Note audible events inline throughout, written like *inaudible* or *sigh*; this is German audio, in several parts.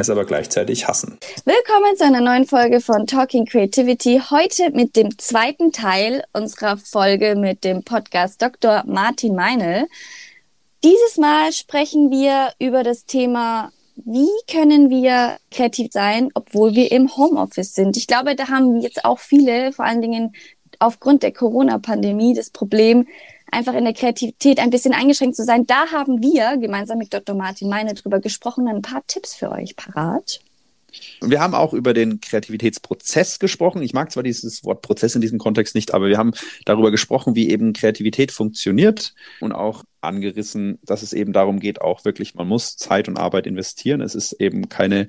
es aber gleichzeitig hassen. Willkommen zu einer neuen Folge von Talking Creativity. Heute mit dem zweiten Teil unserer Folge mit dem Podcast Dr. Martin Meinl. Dieses Mal sprechen wir über das Thema wie können wir kreativ sein, obwohl wir im Homeoffice sind? Ich glaube, da haben jetzt auch viele, vor allen Dingen aufgrund der Corona-Pandemie, das Problem, einfach in der Kreativität ein bisschen eingeschränkt zu sein. Da haben wir gemeinsam mit Dr. Martin Meine drüber gesprochen. Ein paar Tipps für euch parat. Wir haben auch über den Kreativitätsprozess gesprochen. Ich mag zwar dieses Wort Prozess in diesem Kontext nicht, aber wir haben darüber gesprochen, wie eben Kreativität funktioniert und auch angerissen, dass es eben darum geht, auch wirklich, man muss Zeit und Arbeit investieren. Es ist eben keine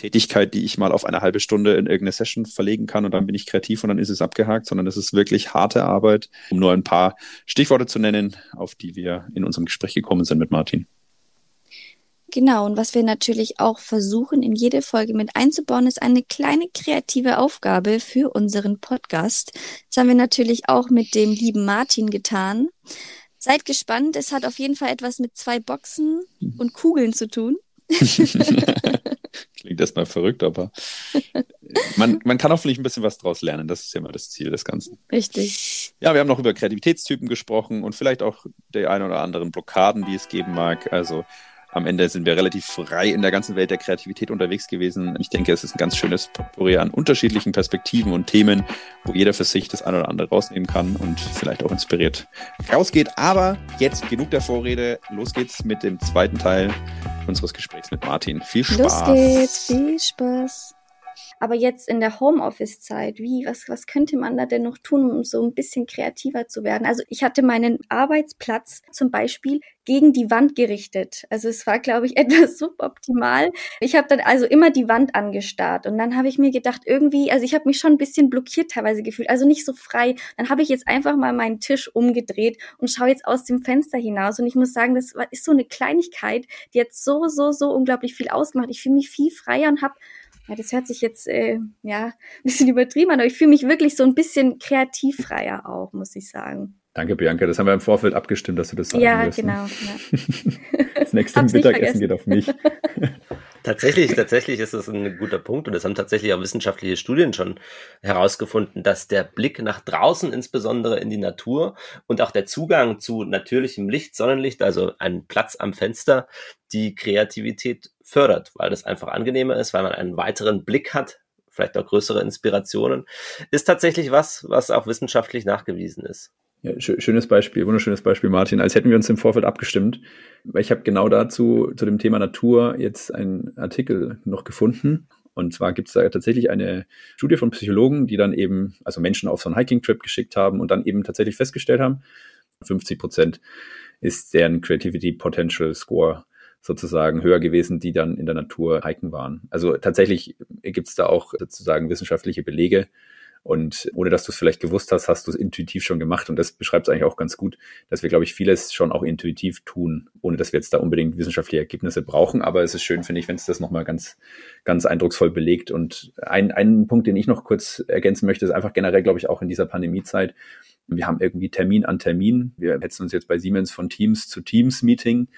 Tätigkeit, die ich mal auf eine halbe Stunde in irgendeine Session verlegen kann und dann bin ich kreativ und dann ist es abgehakt, sondern es ist wirklich harte Arbeit, um nur ein paar Stichworte zu nennen, auf die wir in unserem Gespräch gekommen sind mit Martin. Genau, und was wir natürlich auch versuchen, in jede Folge mit einzubauen, ist eine kleine kreative Aufgabe für unseren Podcast. Das haben wir natürlich auch mit dem lieben Martin getan. Seid gespannt, es hat auf jeden Fall etwas mit zwei Boxen und Kugeln zu tun. *laughs* *laughs* *laughs* Klingt erstmal verrückt, aber man, man kann auch vielleicht ein bisschen was draus lernen. Das ist ja immer das Ziel des Ganzen. Richtig. Ja, wir haben noch über Kreativitätstypen gesprochen und vielleicht auch die ein oder anderen Blockaden, die es geben mag. Also am Ende sind wir relativ frei in der ganzen Welt der Kreativität unterwegs gewesen. Ich denke, es ist ein ganz schönes Potpourri an unterschiedlichen Perspektiven und Themen, wo jeder für sich das eine oder andere rausnehmen kann und vielleicht auch inspiriert rausgeht. Aber jetzt genug der Vorrede. Los geht's mit dem zweiten Teil unseres Gesprächs mit Martin. Viel Spaß. Los geht's. Viel Spaß. Aber jetzt in der Homeoffice-Zeit, wie, was, was könnte man da denn noch tun, um so ein bisschen kreativer zu werden? Also ich hatte meinen Arbeitsplatz zum Beispiel gegen die Wand gerichtet. Also es war, glaube ich, *laughs* etwas suboptimal. Ich habe dann also immer die Wand angestarrt und dann habe ich mir gedacht, irgendwie, also ich habe mich schon ein bisschen blockiert teilweise gefühlt, also nicht so frei. Dann habe ich jetzt einfach mal meinen Tisch umgedreht und schaue jetzt aus dem Fenster hinaus und ich muss sagen, das ist so eine Kleinigkeit, die jetzt so, so, so unglaublich viel ausgemacht. Ich fühle mich viel freier und habe ja, das hört sich jetzt äh, ja ein bisschen übertrieben an, aber ich fühle mich wirklich so ein bisschen kreativfreier auch, muss ich sagen. Danke, Bianca. Das haben wir im Vorfeld abgestimmt, dass du das sagen Ja, wirst, ne? genau. Ne? *laughs* Das nächste Mittagessen geht auf mich. *laughs* Tatsächlich, tatsächlich ist das ein guter Punkt und es haben tatsächlich auch wissenschaftliche Studien schon herausgefunden, dass der Blick nach draußen, insbesondere in die Natur und auch der Zugang zu natürlichem Licht, Sonnenlicht, also ein Platz am Fenster, die Kreativität fördert, weil das einfach angenehmer ist, weil man einen weiteren Blick hat, vielleicht auch größere Inspirationen, ist tatsächlich was, was auch wissenschaftlich nachgewiesen ist. Ja, schönes Beispiel, wunderschönes Beispiel, Martin. Als hätten wir uns im Vorfeld abgestimmt. Weil ich habe genau dazu, zu dem Thema Natur, jetzt einen Artikel noch gefunden. Und zwar gibt es da tatsächlich eine Studie von Psychologen, die dann eben, also Menschen auf so einen Hiking-Trip geschickt haben und dann eben tatsächlich festgestellt haben, 50 Prozent ist deren Creativity Potential Score sozusagen höher gewesen, die dann in der Natur hiken waren. Also tatsächlich gibt es da auch sozusagen wissenschaftliche Belege. Und ohne dass du es vielleicht gewusst hast, hast du es intuitiv schon gemacht. Und das beschreibt es eigentlich auch ganz gut, dass wir, glaube ich, vieles schon auch intuitiv tun, ohne dass wir jetzt da unbedingt wissenschaftliche Ergebnisse brauchen. Aber es ist schön, finde ich, wenn es das nochmal ganz, ganz eindrucksvoll belegt. Und ein, ein Punkt, den ich noch kurz ergänzen möchte, ist einfach generell, glaube ich, auch in dieser Pandemiezeit. Wir haben irgendwie Termin an Termin. Wir hetzen uns jetzt bei Siemens von Teams zu Teams Meeting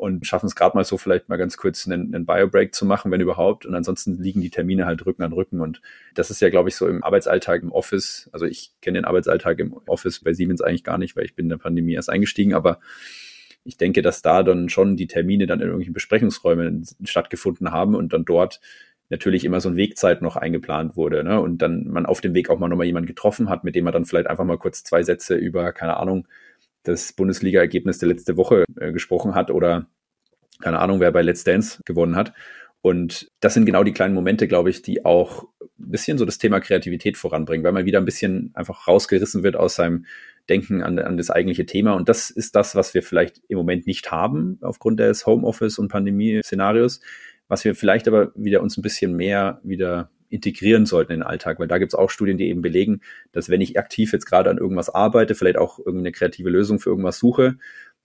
und schaffen es gerade mal so vielleicht mal ganz kurz einen, einen Bio-Break zu machen, wenn überhaupt. Und ansonsten liegen die Termine halt Rücken an Rücken. Und das ist ja, glaube ich, so im Arbeitsalltag im Office. Also ich kenne den Arbeitsalltag im Office bei Siemens eigentlich gar nicht, weil ich bin in der Pandemie erst eingestiegen. Aber ich denke, dass da dann schon die Termine dann in irgendwelchen Besprechungsräumen stattgefunden haben und dann dort natürlich immer so ein Wegzeit noch eingeplant wurde. Ne? Und dann man auf dem Weg auch mal nochmal jemanden getroffen hat, mit dem man dann vielleicht einfach mal kurz zwei Sätze über, keine Ahnung, das Bundesliga-Ergebnis der letzte Woche äh, gesprochen hat oder keine Ahnung, wer bei Let's Dance gewonnen hat. Und das sind genau die kleinen Momente, glaube ich, die auch ein bisschen so das Thema Kreativität voranbringen, weil man wieder ein bisschen einfach rausgerissen wird aus seinem Denken an, an das eigentliche Thema. Und das ist das, was wir vielleicht im Moment nicht haben aufgrund des Homeoffice und Pandemie-Szenarios, was wir vielleicht aber wieder uns ein bisschen mehr wieder integrieren sollten in den Alltag, weil da gibt es auch Studien, die eben belegen, dass wenn ich aktiv jetzt gerade an irgendwas arbeite, vielleicht auch irgendeine kreative Lösung für irgendwas suche,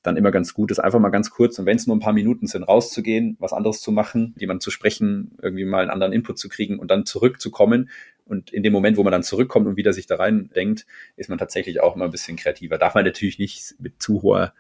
dann immer ganz gut ist, einfach mal ganz kurz und wenn es nur ein paar Minuten sind, rauszugehen, was anderes zu machen, jemand zu sprechen, irgendwie mal einen anderen Input zu kriegen und dann zurückzukommen. Und in dem Moment, wo man dann zurückkommt und wieder sich da rein denkt, ist man tatsächlich auch immer ein bisschen kreativer. Darf man natürlich nicht mit zu hoher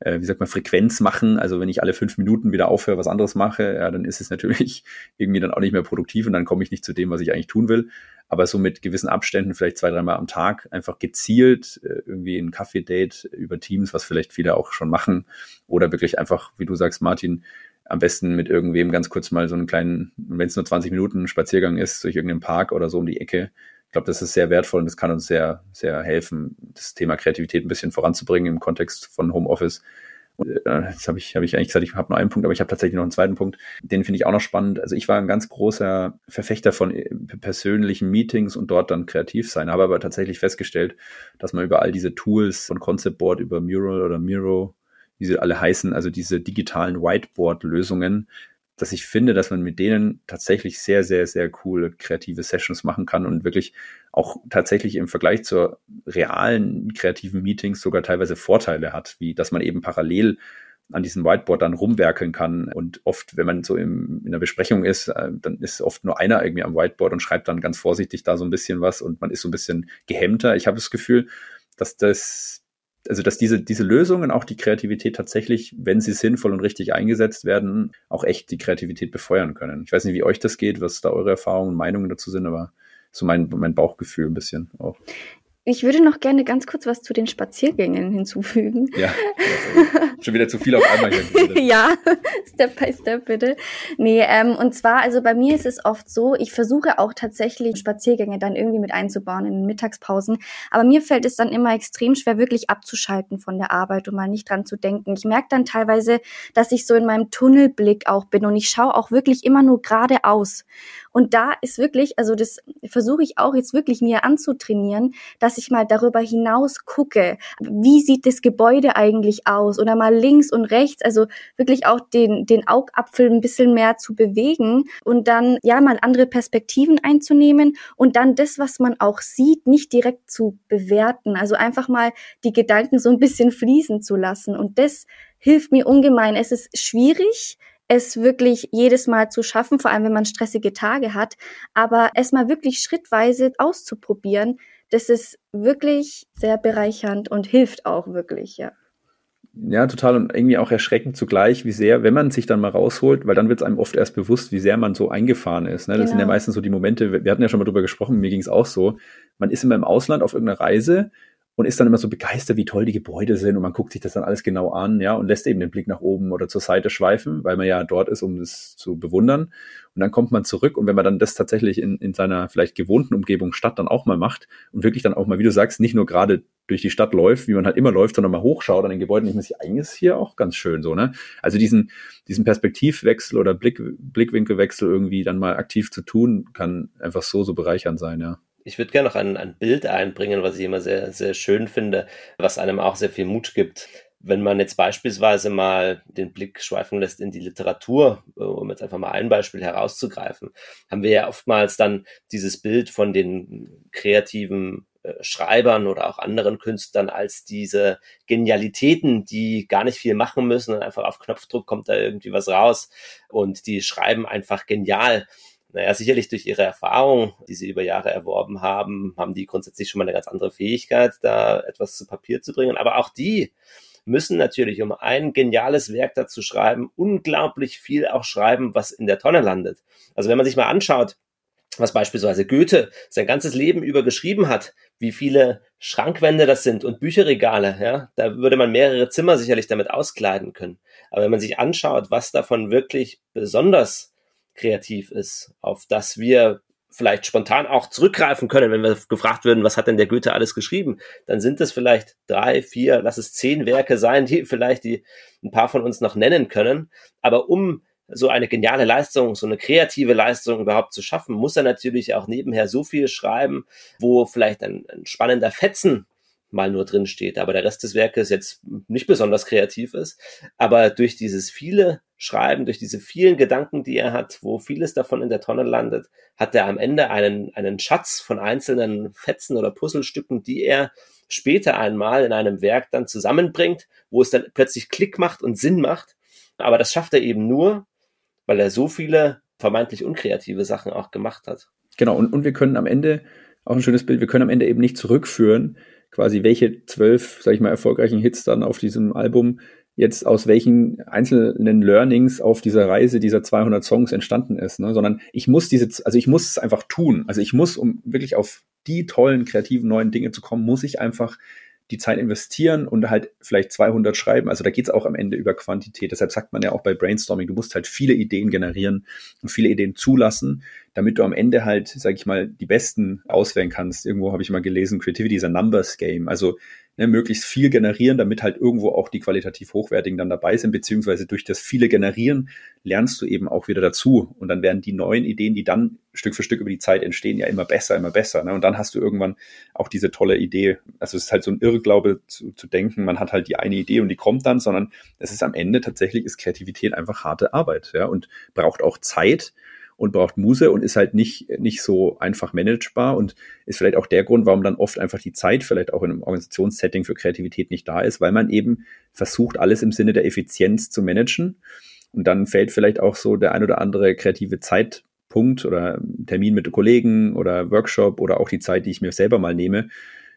äh, wie sagt man, Frequenz machen. Also wenn ich alle fünf Minuten wieder aufhöre, was anderes mache, ja, dann ist es natürlich *laughs* irgendwie dann auch nicht mehr produktiv und dann komme ich nicht zu dem, was ich eigentlich tun will. Aber so mit gewissen Abständen, vielleicht zwei, dreimal am Tag, einfach gezielt äh, irgendwie ein Kaffee-Date über Teams, was vielleicht viele auch schon machen. Oder wirklich einfach, wie du sagst, Martin, am besten mit irgendwem ganz kurz mal so einen kleinen, wenn es nur 20 Minuten Spaziergang ist, durch irgendeinen Park oder so um die Ecke, ich glaube, das ist sehr wertvoll und das kann uns sehr, sehr helfen, das Thema Kreativität ein bisschen voranzubringen im Kontext von Homeoffice. Und, äh, jetzt habe ich, hab ich eigentlich gesagt, ich habe nur einen Punkt, aber ich habe tatsächlich noch einen zweiten Punkt. Den finde ich auch noch spannend. Also ich war ein ganz großer Verfechter von äh, persönlichen Meetings und dort dann kreativ sein, habe aber tatsächlich festgestellt, dass man über all diese Tools von Concept Board über Mural oder Miro, wie sie alle heißen, also diese digitalen Whiteboard-Lösungen, dass ich finde, dass man mit denen tatsächlich sehr, sehr, sehr coole kreative Sessions machen kann und wirklich auch tatsächlich im Vergleich zur realen kreativen Meetings sogar teilweise Vorteile hat, wie dass man eben parallel an diesem Whiteboard dann rumwerkeln kann. Und oft, wenn man so im, in der Besprechung ist, äh, dann ist oft nur einer irgendwie am Whiteboard und schreibt dann ganz vorsichtig da so ein bisschen was und man ist so ein bisschen gehemmter. Ich habe das Gefühl, dass das also dass diese, diese Lösungen auch die Kreativität tatsächlich, wenn sie sinnvoll und richtig eingesetzt werden, auch echt die Kreativität befeuern können. Ich weiß nicht, wie euch das geht, was da eure Erfahrungen und Meinungen dazu sind, aber so mein, mein Bauchgefühl ein bisschen auch. Ich würde noch gerne ganz kurz was zu den Spaziergängen hinzufügen. Ja, also schon wieder zu viel auf einmal hier. *laughs* ja, Step by Step bitte. Nee, ähm, und zwar, also bei mir ist es oft so, ich versuche auch tatsächlich Spaziergänge dann irgendwie mit einzubauen in den Mittagspausen. Aber mir fällt es dann immer extrem schwer, wirklich abzuschalten von der Arbeit und mal nicht dran zu denken. Ich merke dann teilweise, dass ich so in meinem Tunnelblick auch bin und ich schaue auch wirklich immer nur geradeaus. Und da ist wirklich, also das versuche ich auch jetzt wirklich mir anzutrainieren, dass ich mal darüber hinaus gucke, wie sieht das Gebäude eigentlich aus oder mal links und rechts, also wirklich auch den, den Augapfel ein bisschen mehr zu bewegen und dann ja mal andere Perspektiven einzunehmen und dann das, was man auch sieht, nicht direkt zu bewerten. Also einfach mal die Gedanken so ein bisschen fließen zu lassen und das hilft mir ungemein. Es ist schwierig, es wirklich jedes Mal zu schaffen, vor allem wenn man stressige Tage hat, aber es mal wirklich schrittweise auszuprobieren, das ist wirklich sehr bereichernd und hilft auch wirklich, ja. Ja, total und irgendwie auch erschreckend zugleich, wie sehr, wenn man sich dann mal rausholt, weil dann wird es einem oft erst bewusst, wie sehr man so eingefahren ist. Ne? Das genau. sind ja genau. meistens so die Momente, wir hatten ja schon mal drüber gesprochen, mir ging es auch so, man ist immer im Ausland auf irgendeiner Reise und ist dann immer so begeistert, wie toll die Gebäude sind und man guckt sich das dann alles genau an, ja, und lässt eben den Blick nach oben oder zur Seite schweifen, weil man ja dort ist, um das zu bewundern. Und dann kommt man zurück und wenn man dann das tatsächlich in, in seiner vielleicht gewohnten Umgebung Stadt dann auch mal macht und wirklich dann auch mal, wie du sagst, nicht nur gerade durch die Stadt läuft, wie man halt immer läuft, sondern mal hochschaut an den Gebäuden, ich muss eigentlich ist hier auch ganz schön so, ne? Also diesen, diesen Perspektivwechsel oder Blick, Blickwinkelwechsel irgendwie dann mal aktiv zu tun, kann einfach so, so bereichernd sein, ja ich würde gerne noch ein, ein Bild einbringen, was ich immer sehr, sehr schön finde, was einem auch sehr viel Mut gibt. Wenn man jetzt beispielsweise mal den Blick schweifen lässt in die Literatur, äh, um jetzt einfach mal ein Beispiel herauszugreifen, haben wir ja oftmals dann dieses Bild von den kreativen äh, Schreibern oder auch anderen Künstlern als diese Genialitäten, die gar nicht viel machen müssen und einfach auf Knopfdruck kommt da irgendwie was raus und die schreiben einfach genial. Naja, sicherlich durch ihre Erfahrung, die sie über Jahre erworben haben, haben die grundsätzlich schon mal eine ganz andere Fähigkeit, da etwas zu Papier zu bringen. Aber auch die müssen natürlich, um ein geniales Werk dazu schreiben, unglaublich viel auch schreiben, was in der Tonne landet. Also wenn man sich mal anschaut, was beispielsweise Goethe sein ganzes Leben über geschrieben hat, wie viele Schrankwände das sind und Bücherregale, ja, da würde man mehrere Zimmer sicherlich damit auskleiden können. Aber wenn man sich anschaut, was davon wirklich besonders kreativ ist, auf das wir vielleicht spontan auch zurückgreifen können, wenn wir gefragt würden, was hat denn der Goethe alles geschrieben, dann sind es vielleicht drei, vier, lass es zehn Werke sein, die vielleicht die ein paar von uns noch nennen können. Aber um so eine geniale Leistung, so eine kreative Leistung überhaupt zu schaffen, muss er natürlich auch nebenher so viel schreiben, wo vielleicht ein, ein spannender Fetzen mal nur drin steht, aber der Rest des Werkes jetzt nicht besonders kreativ ist. Aber durch dieses viele Schreiben, durch diese vielen Gedanken, die er hat, wo vieles davon in der Tonne landet, hat er am Ende einen, einen Schatz von einzelnen Fetzen oder Puzzlestücken, die er später einmal in einem Werk dann zusammenbringt, wo es dann plötzlich Klick macht und Sinn macht. Aber das schafft er eben nur, weil er so viele vermeintlich unkreative Sachen auch gemacht hat. Genau, und, und wir können am Ende, auch ein schönes Bild, wir können am Ende eben nicht zurückführen, quasi welche zwölf, sag ich mal, erfolgreichen Hits dann auf diesem Album jetzt aus welchen einzelnen Learnings auf dieser Reise dieser 200 Songs entstanden ist, ne? sondern ich muss diese, also ich muss es einfach tun. Also ich muss, um wirklich auf die tollen, kreativen, neuen Dinge zu kommen, muss ich einfach die Zeit investieren und halt vielleicht 200 schreiben. Also da geht es auch am Ende über Quantität. Deshalb sagt man ja auch bei Brainstorming, du musst halt viele Ideen generieren und viele Ideen zulassen, damit du am Ende halt, sag ich mal, die besten auswählen kannst. Irgendwo habe ich mal gelesen, Creativity is a Numbers Game. Also ne, möglichst viel generieren, damit halt irgendwo auch die qualitativ hochwertigen dann dabei sind, beziehungsweise durch das viele Generieren lernst du eben auch wieder dazu. Und dann werden die neuen Ideen, die dann Stück für Stück über die Zeit entstehen, ja immer besser, immer besser. Ne? Und dann hast du irgendwann auch diese tolle Idee. Also es ist halt so ein Irrglaube zu, zu denken, man hat halt die eine Idee und die kommt dann, sondern es ist am Ende tatsächlich ist Kreativität einfach harte Arbeit, ja, und braucht auch Zeit und braucht Muse und ist halt nicht, nicht so einfach managebar und ist vielleicht auch der Grund, warum dann oft einfach die Zeit vielleicht auch in einem Organisationssetting für Kreativität nicht da ist, weil man eben versucht, alles im Sinne der Effizienz zu managen. Und dann fällt vielleicht auch so der ein oder andere kreative Zeitpunkt oder Termin mit Kollegen oder Workshop oder auch die Zeit, die ich mir selber mal nehme,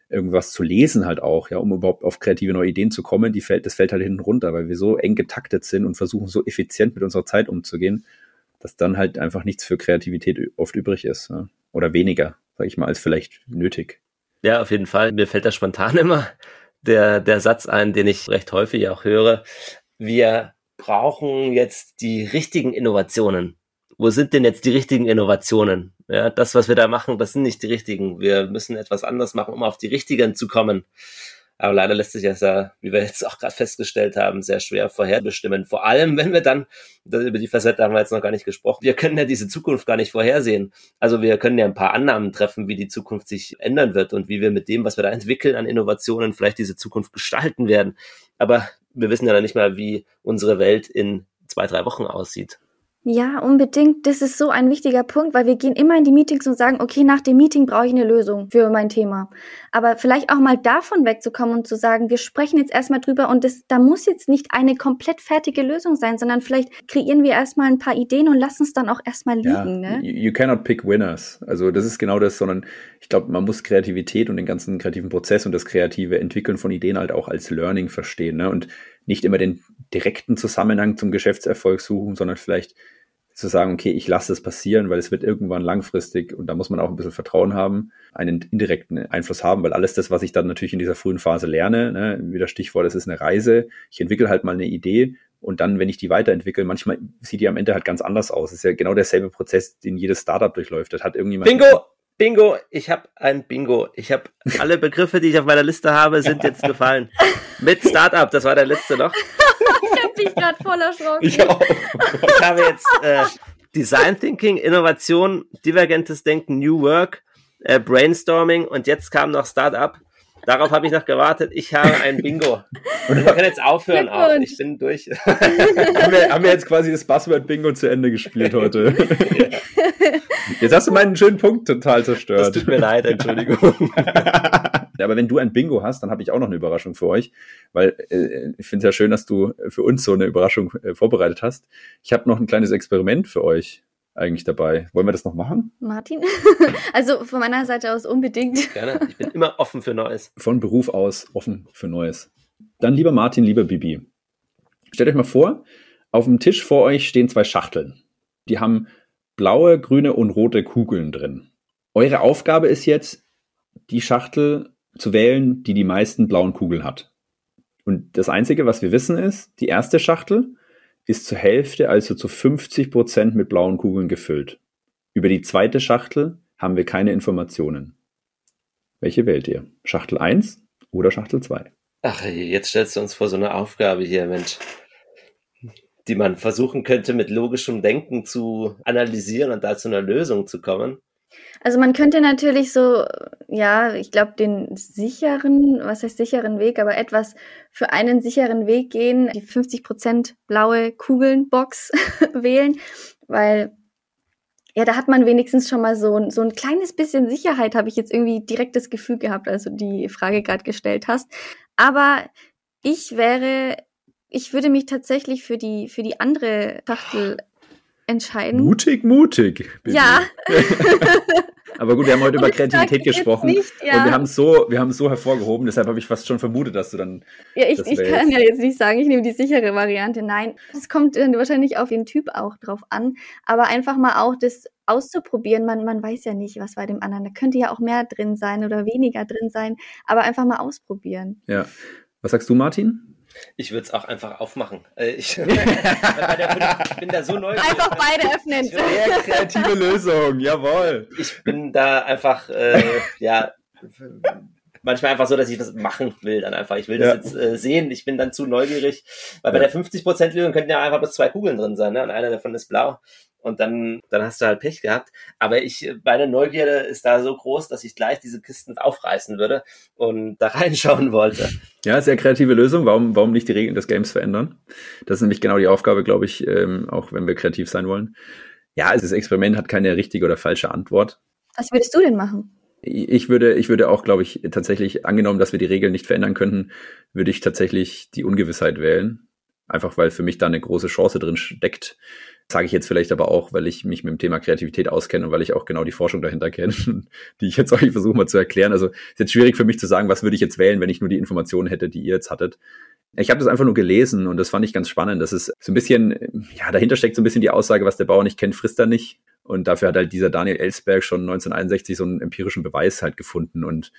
irgendwas zu lesen halt auch, ja, um überhaupt auf kreative neue Ideen zu kommen, die fällt, das fällt halt hinten runter, weil wir so eng getaktet sind und versuchen so effizient mit unserer Zeit umzugehen dass dann halt einfach nichts für Kreativität oft übrig ist. Ja? Oder weniger, sag ich mal, als vielleicht nötig. Ja, auf jeden Fall. Mir fällt da spontan *laughs* immer der, der Satz ein, den ich recht häufig auch höre. Wir brauchen jetzt die richtigen Innovationen. Wo sind denn jetzt die richtigen Innovationen? Ja, das, was wir da machen, das sind nicht die richtigen. Wir müssen etwas anders machen, um auf die richtigen zu kommen. Aber leider lässt sich das ja, wie wir jetzt auch gerade festgestellt haben, sehr schwer vorherbestimmen. Vor allem, wenn wir dann, über die Facette haben wir jetzt noch gar nicht gesprochen, wir können ja diese Zukunft gar nicht vorhersehen. Also wir können ja ein paar Annahmen treffen, wie die Zukunft sich ändern wird und wie wir mit dem, was wir da entwickeln an Innovationen, vielleicht diese Zukunft gestalten werden. Aber wir wissen ja noch nicht mal, wie unsere Welt in zwei, drei Wochen aussieht. Ja, unbedingt. Das ist so ein wichtiger Punkt, weil wir gehen immer in die Meetings und sagen, okay, nach dem Meeting brauche ich eine Lösung für mein Thema. Aber vielleicht auch mal davon wegzukommen und zu sagen, wir sprechen jetzt erstmal drüber und das, da muss jetzt nicht eine komplett fertige Lösung sein, sondern vielleicht kreieren wir erstmal ein paar Ideen und lassen es dann auch erstmal liegen. Ja, ne? You cannot pick winners. Also das ist genau das, sondern ich glaube, man muss Kreativität und den ganzen kreativen Prozess und das kreative Entwickeln von Ideen halt auch als Learning verstehen. Ne? Und nicht immer den direkten Zusammenhang zum Geschäftserfolg suchen, sondern vielleicht zu sagen, okay, ich lasse es passieren, weil es wird irgendwann langfristig und da muss man auch ein bisschen Vertrauen haben, einen indirekten Einfluss haben, weil alles das, was ich dann natürlich in dieser frühen Phase lerne, ne, wie das Stichwort, es ist eine Reise, ich entwickle halt mal eine Idee und dann, wenn ich die weiterentwickle, manchmal sieht die am Ende halt ganz anders aus. Es ist ja genau derselbe Prozess, den jedes Startup durchläuft. Das hat irgendjemand. Bingo! Bingo! Ich habe ein Bingo. Ich habe alle Begriffe, die ich auf meiner Liste habe, sind jetzt *laughs* gefallen. Mit Startup, das war der letzte noch habe dich gerade voll erschrocken. Ich auch. Ich habe jetzt äh, Design Thinking, Innovation, divergentes Denken, New Work, äh, Brainstorming und jetzt kam noch Startup. Darauf habe ich noch gewartet. Ich habe ein Bingo. Und wir können jetzt aufhören auch. Ich bin durch. haben, wir, haben wir jetzt quasi das Buzzword Bingo zu Ende gespielt heute? ja. *laughs* Jetzt hast du meinen schönen Punkt total zerstört. Das tut mir leid, Entschuldigung. *laughs* Aber wenn du ein Bingo hast, dann habe ich auch noch eine Überraschung für euch, weil äh, ich finde es ja schön, dass du für uns so eine Überraschung äh, vorbereitet hast. Ich habe noch ein kleines Experiment für euch eigentlich dabei. Wollen wir das noch machen? Martin? *laughs* also von meiner Seite aus unbedingt. Gerne. Ich bin immer offen für Neues. Von Beruf aus offen für Neues. Dann lieber Martin, lieber Bibi. Stellt euch mal vor, auf dem Tisch vor euch stehen zwei Schachteln. Die haben blaue, grüne und rote Kugeln drin. Eure Aufgabe ist jetzt, die Schachtel zu wählen, die die meisten blauen Kugeln hat. Und das Einzige, was wir wissen, ist, die erste Schachtel ist zur Hälfte, also zu 50 Prozent mit blauen Kugeln gefüllt. Über die zweite Schachtel haben wir keine Informationen. Welche wählt ihr? Schachtel 1 oder Schachtel 2? Ach, jetzt stellst du uns vor so eine Aufgabe hier, Mensch, die man versuchen könnte, mit logischem Denken zu analysieren und da zu einer Lösung zu kommen. Also man könnte natürlich so, ja, ich glaube, den sicheren, was heißt sicheren Weg, aber etwas für einen sicheren Weg gehen, die 50% blaue Kugeln-Box *laughs* wählen, weil ja, da hat man wenigstens schon mal so, so ein kleines bisschen Sicherheit, habe ich jetzt irgendwie direkt das Gefühl gehabt, als du die Frage gerade gestellt hast. Aber ich wäre, ich würde mich tatsächlich für die, für die andere Schachtel entscheiden. Mutig, mutig. Bitte. Ja. *laughs* Aber gut, wir haben heute über Kreativität gesprochen nicht, ja. und wir haben es so, wir haben es so hervorgehoben. Deshalb habe ich fast schon vermutet, dass du dann. Ja, ich, ich kann ja jetzt nicht sagen, ich nehme die sichere Variante. Nein, es kommt dann wahrscheinlich auf den Typ auch drauf an. Aber einfach mal auch das auszuprobieren. Man, man weiß ja nicht, was bei dem anderen. Da könnte ja auch mehr drin sein oder weniger drin sein. Aber einfach mal ausprobieren. Ja. Was sagst du, Martin? Ich würde es auch einfach aufmachen. Äh, ich, *laughs* *laughs* ich, bin da so neugierig. Einfach beide öffnen. Sehr kreative Lösung, jawohl. Ich bin da einfach, äh, ja, manchmal einfach so, dass ich das machen will dann einfach. Ich will das ja. jetzt äh, sehen. Ich bin dann zu neugierig. Weil bei der 50%-Lösung könnten ja einfach bloß zwei Kugeln drin sein, ne? Und einer davon ist blau und dann, dann hast du halt Pech gehabt. Aber ich, meine Neugierde ist da so groß, dass ich gleich diese Kisten aufreißen würde und *laughs* da reinschauen wollte. Ja, sehr kreative Lösung. Warum, warum nicht die Regeln des Games verändern? Das ist nämlich genau die Aufgabe, glaube ich, ähm, auch wenn wir kreativ sein wollen. Ja, also das Experiment hat keine richtige oder falsche Antwort. Was würdest du denn machen? Ich würde, ich würde auch, glaube ich, tatsächlich, angenommen, dass wir die Regeln nicht verändern könnten, würde ich tatsächlich die Ungewissheit wählen. Einfach weil für mich da eine große Chance drin steckt, Sage ich jetzt vielleicht aber auch, weil ich mich mit dem Thema Kreativität auskenne und weil ich auch genau die Forschung dahinter kenne, *laughs* die ich jetzt euch versuche mal zu erklären. Also ist jetzt schwierig für mich zu sagen, was würde ich jetzt wählen, wenn ich nur die Informationen hätte, die ihr jetzt hattet. Ich habe das einfach nur gelesen und das fand ich ganz spannend. Das ist so ein bisschen, ja, dahinter steckt so ein bisschen die Aussage, was der Bauer nicht kennt, frisst er nicht. Und dafür hat halt dieser Daniel Ellsberg schon 1961 so einen empirischen Beweis halt gefunden und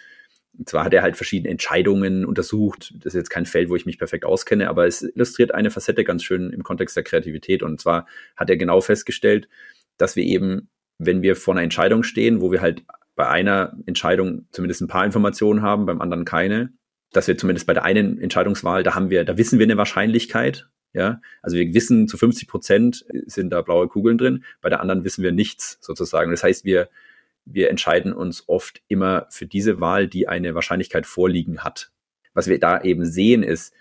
und zwar hat er halt verschiedene Entscheidungen untersucht. Das ist jetzt kein Feld, wo ich mich perfekt auskenne, aber es illustriert eine Facette ganz schön im Kontext der Kreativität. Und zwar hat er genau festgestellt, dass wir eben, wenn wir vor einer Entscheidung stehen, wo wir halt bei einer Entscheidung zumindest ein paar Informationen haben, beim anderen keine, dass wir zumindest bei der einen Entscheidungswahl, da haben wir, da wissen wir eine Wahrscheinlichkeit, ja, also wir wissen, zu 50 Prozent sind da blaue Kugeln drin, bei der anderen wissen wir nichts sozusagen. Das heißt, wir wir entscheiden uns oft immer für diese Wahl, die eine Wahrscheinlichkeit vorliegen hat. Was wir da eben sehen ist,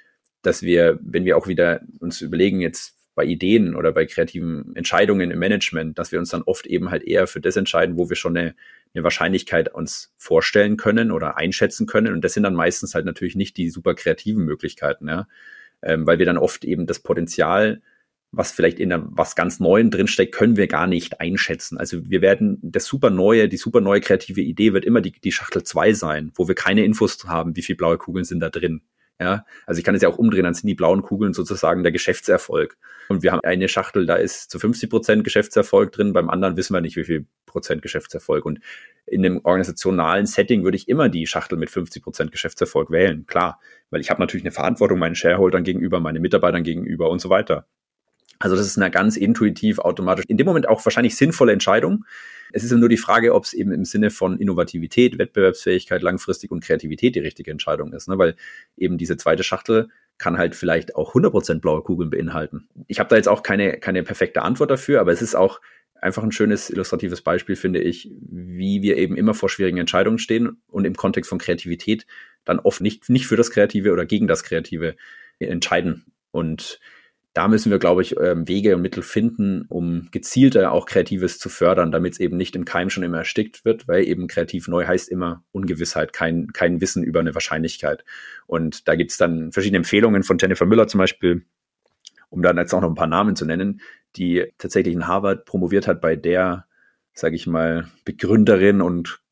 dass wir, wenn wir auch wieder uns überlegen, jetzt bei Ideen oder bei kreativen Entscheidungen im Management, dass wir uns dann oft eben halt eher für das entscheiden, wo wir schon eine, eine Wahrscheinlichkeit uns vorstellen können oder einschätzen können. Und das sind dann meistens halt natürlich nicht die super kreativen Möglichkeiten, ja. Ähm, weil wir dann oft eben das Potenzial was vielleicht in einer, was ganz Neuen drinsteckt, können wir gar nicht einschätzen. Also wir werden, das super neue, die super neue kreative Idee wird immer die, die Schachtel 2 sein, wo wir keine Infos haben, wie viele blaue Kugeln sind da drin. Ja, also ich kann es ja auch umdrehen, dann sind die blauen Kugeln sozusagen der Geschäftserfolg. Und wir haben eine Schachtel, da ist zu 50 Prozent Geschäftserfolg drin, beim anderen wissen wir nicht, wie viel Prozent Geschäftserfolg. Und in einem organisationalen Setting würde ich immer die Schachtel mit 50 Prozent Geschäftserfolg wählen, klar. Weil ich habe natürlich eine Verantwortung meinen Shareholdern gegenüber, meine Mitarbeitern gegenüber und so weiter. Also das ist eine ganz intuitiv, automatisch, in dem Moment auch wahrscheinlich sinnvolle Entscheidung. Es ist nur die Frage, ob es eben im Sinne von Innovativität, Wettbewerbsfähigkeit langfristig und Kreativität die richtige Entscheidung ist. Ne? Weil eben diese zweite Schachtel kann halt vielleicht auch 100% blaue Kugeln beinhalten. Ich habe da jetzt auch keine, keine perfekte Antwort dafür, aber es ist auch einfach ein schönes illustratives Beispiel, finde ich, wie wir eben immer vor schwierigen Entscheidungen stehen und im Kontext von Kreativität dann oft nicht, nicht für das Kreative oder gegen das Kreative entscheiden. Und da müssen wir, glaube ich, ähm, Wege und Mittel finden, um gezielter auch Kreatives zu fördern, damit es eben nicht im Keim schon immer erstickt wird, weil eben kreativ neu heißt immer Ungewissheit, kein, kein Wissen über eine Wahrscheinlichkeit. Und da gibt es dann verschiedene Empfehlungen von Jennifer Müller zum Beispiel, um dann jetzt auch noch ein paar Namen zu nennen, die tatsächlich in Harvard promoviert hat bei der, sage ich mal, Begründerin und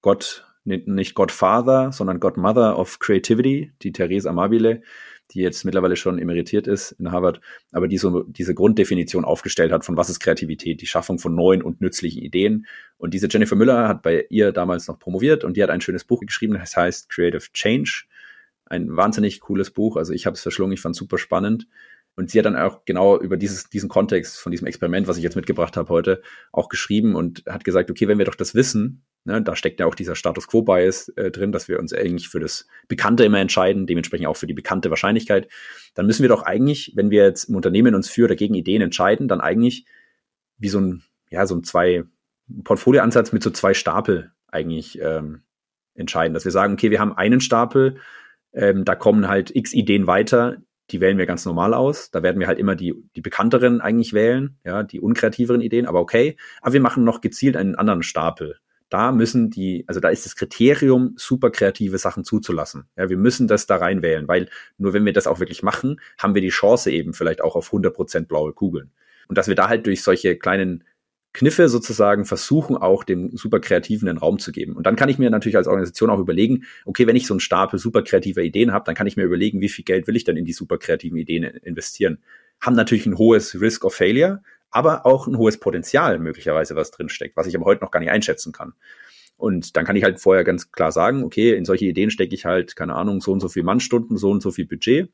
Gott, nicht Godfather, sondern Godmother of Creativity, die Therese Amabile, die jetzt mittlerweile schon emeritiert ist in Harvard, aber die so diese Grunddefinition aufgestellt hat von was ist Kreativität, die Schaffung von neuen und nützlichen Ideen. Und diese Jennifer Müller hat bei ihr damals noch promoviert und die hat ein schönes Buch geschrieben, das heißt Creative Change. Ein wahnsinnig cooles Buch. Also ich habe es verschlungen, ich fand super spannend. Und sie hat dann auch genau über dieses, diesen Kontext von diesem Experiment, was ich jetzt mitgebracht habe heute, auch geschrieben und hat gesagt, okay, wenn wir doch das wissen, ne, da steckt ja auch dieser Status Quo Bias äh, drin, dass wir uns eigentlich für das Bekannte immer entscheiden, dementsprechend auch für die bekannte Wahrscheinlichkeit, dann müssen wir doch eigentlich, wenn wir jetzt im Unternehmen uns für oder gegen Ideen entscheiden, dann eigentlich wie so ein, ja, so ein zwei Portfolioansatz mit so zwei Stapel eigentlich ähm, entscheiden, dass wir sagen, okay, wir haben einen Stapel, ähm, da kommen halt x Ideen weiter, die wählen wir ganz normal aus. Da werden wir halt immer die, die bekannteren eigentlich wählen, ja, die unkreativeren Ideen, aber okay. Aber wir machen noch gezielt einen anderen Stapel. Da müssen die, also da ist das Kriterium, super kreative Sachen zuzulassen. Ja, wir müssen das da reinwählen, weil nur wenn wir das auch wirklich machen, haben wir die Chance eben vielleicht auch auf 100% blaue Kugeln. Und dass wir da halt durch solche kleinen Kniffe sozusagen versuchen, auch dem super Kreativen einen Raum zu geben. Und dann kann ich mir natürlich als Organisation auch überlegen, okay, wenn ich so einen Stapel super kreativer Ideen habe, dann kann ich mir überlegen, wie viel Geld will ich denn in die super kreativen Ideen investieren. Haben natürlich ein hohes Risk of Failure, aber auch ein hohes Potenzial möglicherweise, was drinsteckt, was ich aber heute noch gar nicht einschätzen kann. Und dann kann ich halt vorher ganz klar sagen, okay, in solche Ideen stecke ich halt, keine Ahnung, so und so viel Mannstunden, so und so viel Budget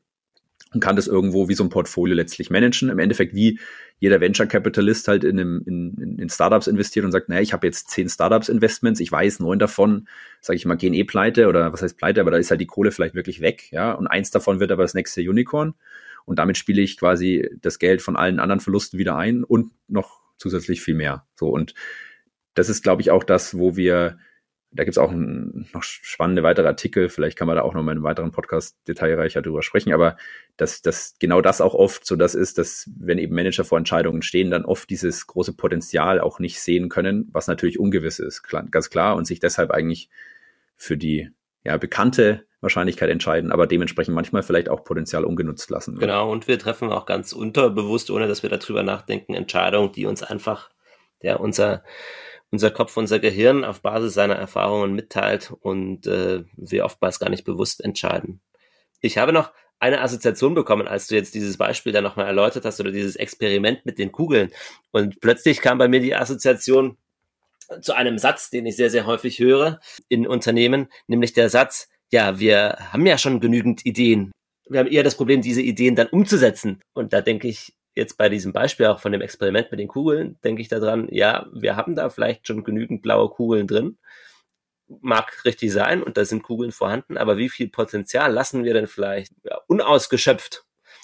und kann das irgendwo wie so ein Portfolio letztlich managen. Im Endeffekt wie jeder Venture Capitalist halt in, einem, in, in Startups investiert und sagt, naja, ich habe jetzt zehn Startups Investments, ich weiß, neun davon, sage ich mal, gehen eh pleite oder was heißt pleite, aber da ist halt die Kohle vielleicht wirklich weg, ja, und eins davon wird aber das nächste Unicorn und damit spiele ich quasi das Geld von allen anderen Verlusten wieder ein und noch zusätzlich viel mehr. So und das ist, glaube ich, auch das, wo wir da gibt's auch ein, noch spannende weitere Artikel. Vielleicht kann man da auch noch mal in einem weiteren Podcast detailreicher drüber sprechen. Aber dass, dass genau das auch oft so das ist, dass wenn eben Manager vor Entscheidungen stehen, dann oft dieses große Potenzial auch nicht sehen können, was natürlich ungewiss ist, klar, ganz klar, und sich deshalb eigentlich für die ja, bekannte Wahrscheinlichkeit entscheiden, aber dementsprechend manchmal vielleicht auch Potenzial ungenutzt lassen. Genau, und wir treffen auch ganz unterbewusst, ohne dass wir darüber nachdenken, Entscheidungen, die uns einfach, ja, unser unser Kopf, unser Gehirn auf Basis seiner Erfahrungen mitteilt und äh, wir oftmals gar nicht bewusst entscheiden. Ich habe noch eine Assoziation bekommen, als du jetzt dieses Beispiel da nochmal erläutert hast oder dieses Experiment mit den Kugeln. Und plötzlich kam bei mir die Assoziation zu einem Satz, den ich sehr, sehr häufig höre in Unternehmen, nämlich der Satz, ja, wir haben ja schon genügend Ideen. Wir haben eher das Problem, diese Ideen dann umzusetzen. Und da denke ich, jetzt bei diesem Beispiel auch von dem Experiment mit den Kugeln, denke ich daran, ja, wir haben da vielleicht schon genügend blaue Kugeln drin. Mag richtig sein und da sind Kugeln vorhanden, aber wie viel Potenzial lassen wir denn vielleicht ja, unausgeschöpft,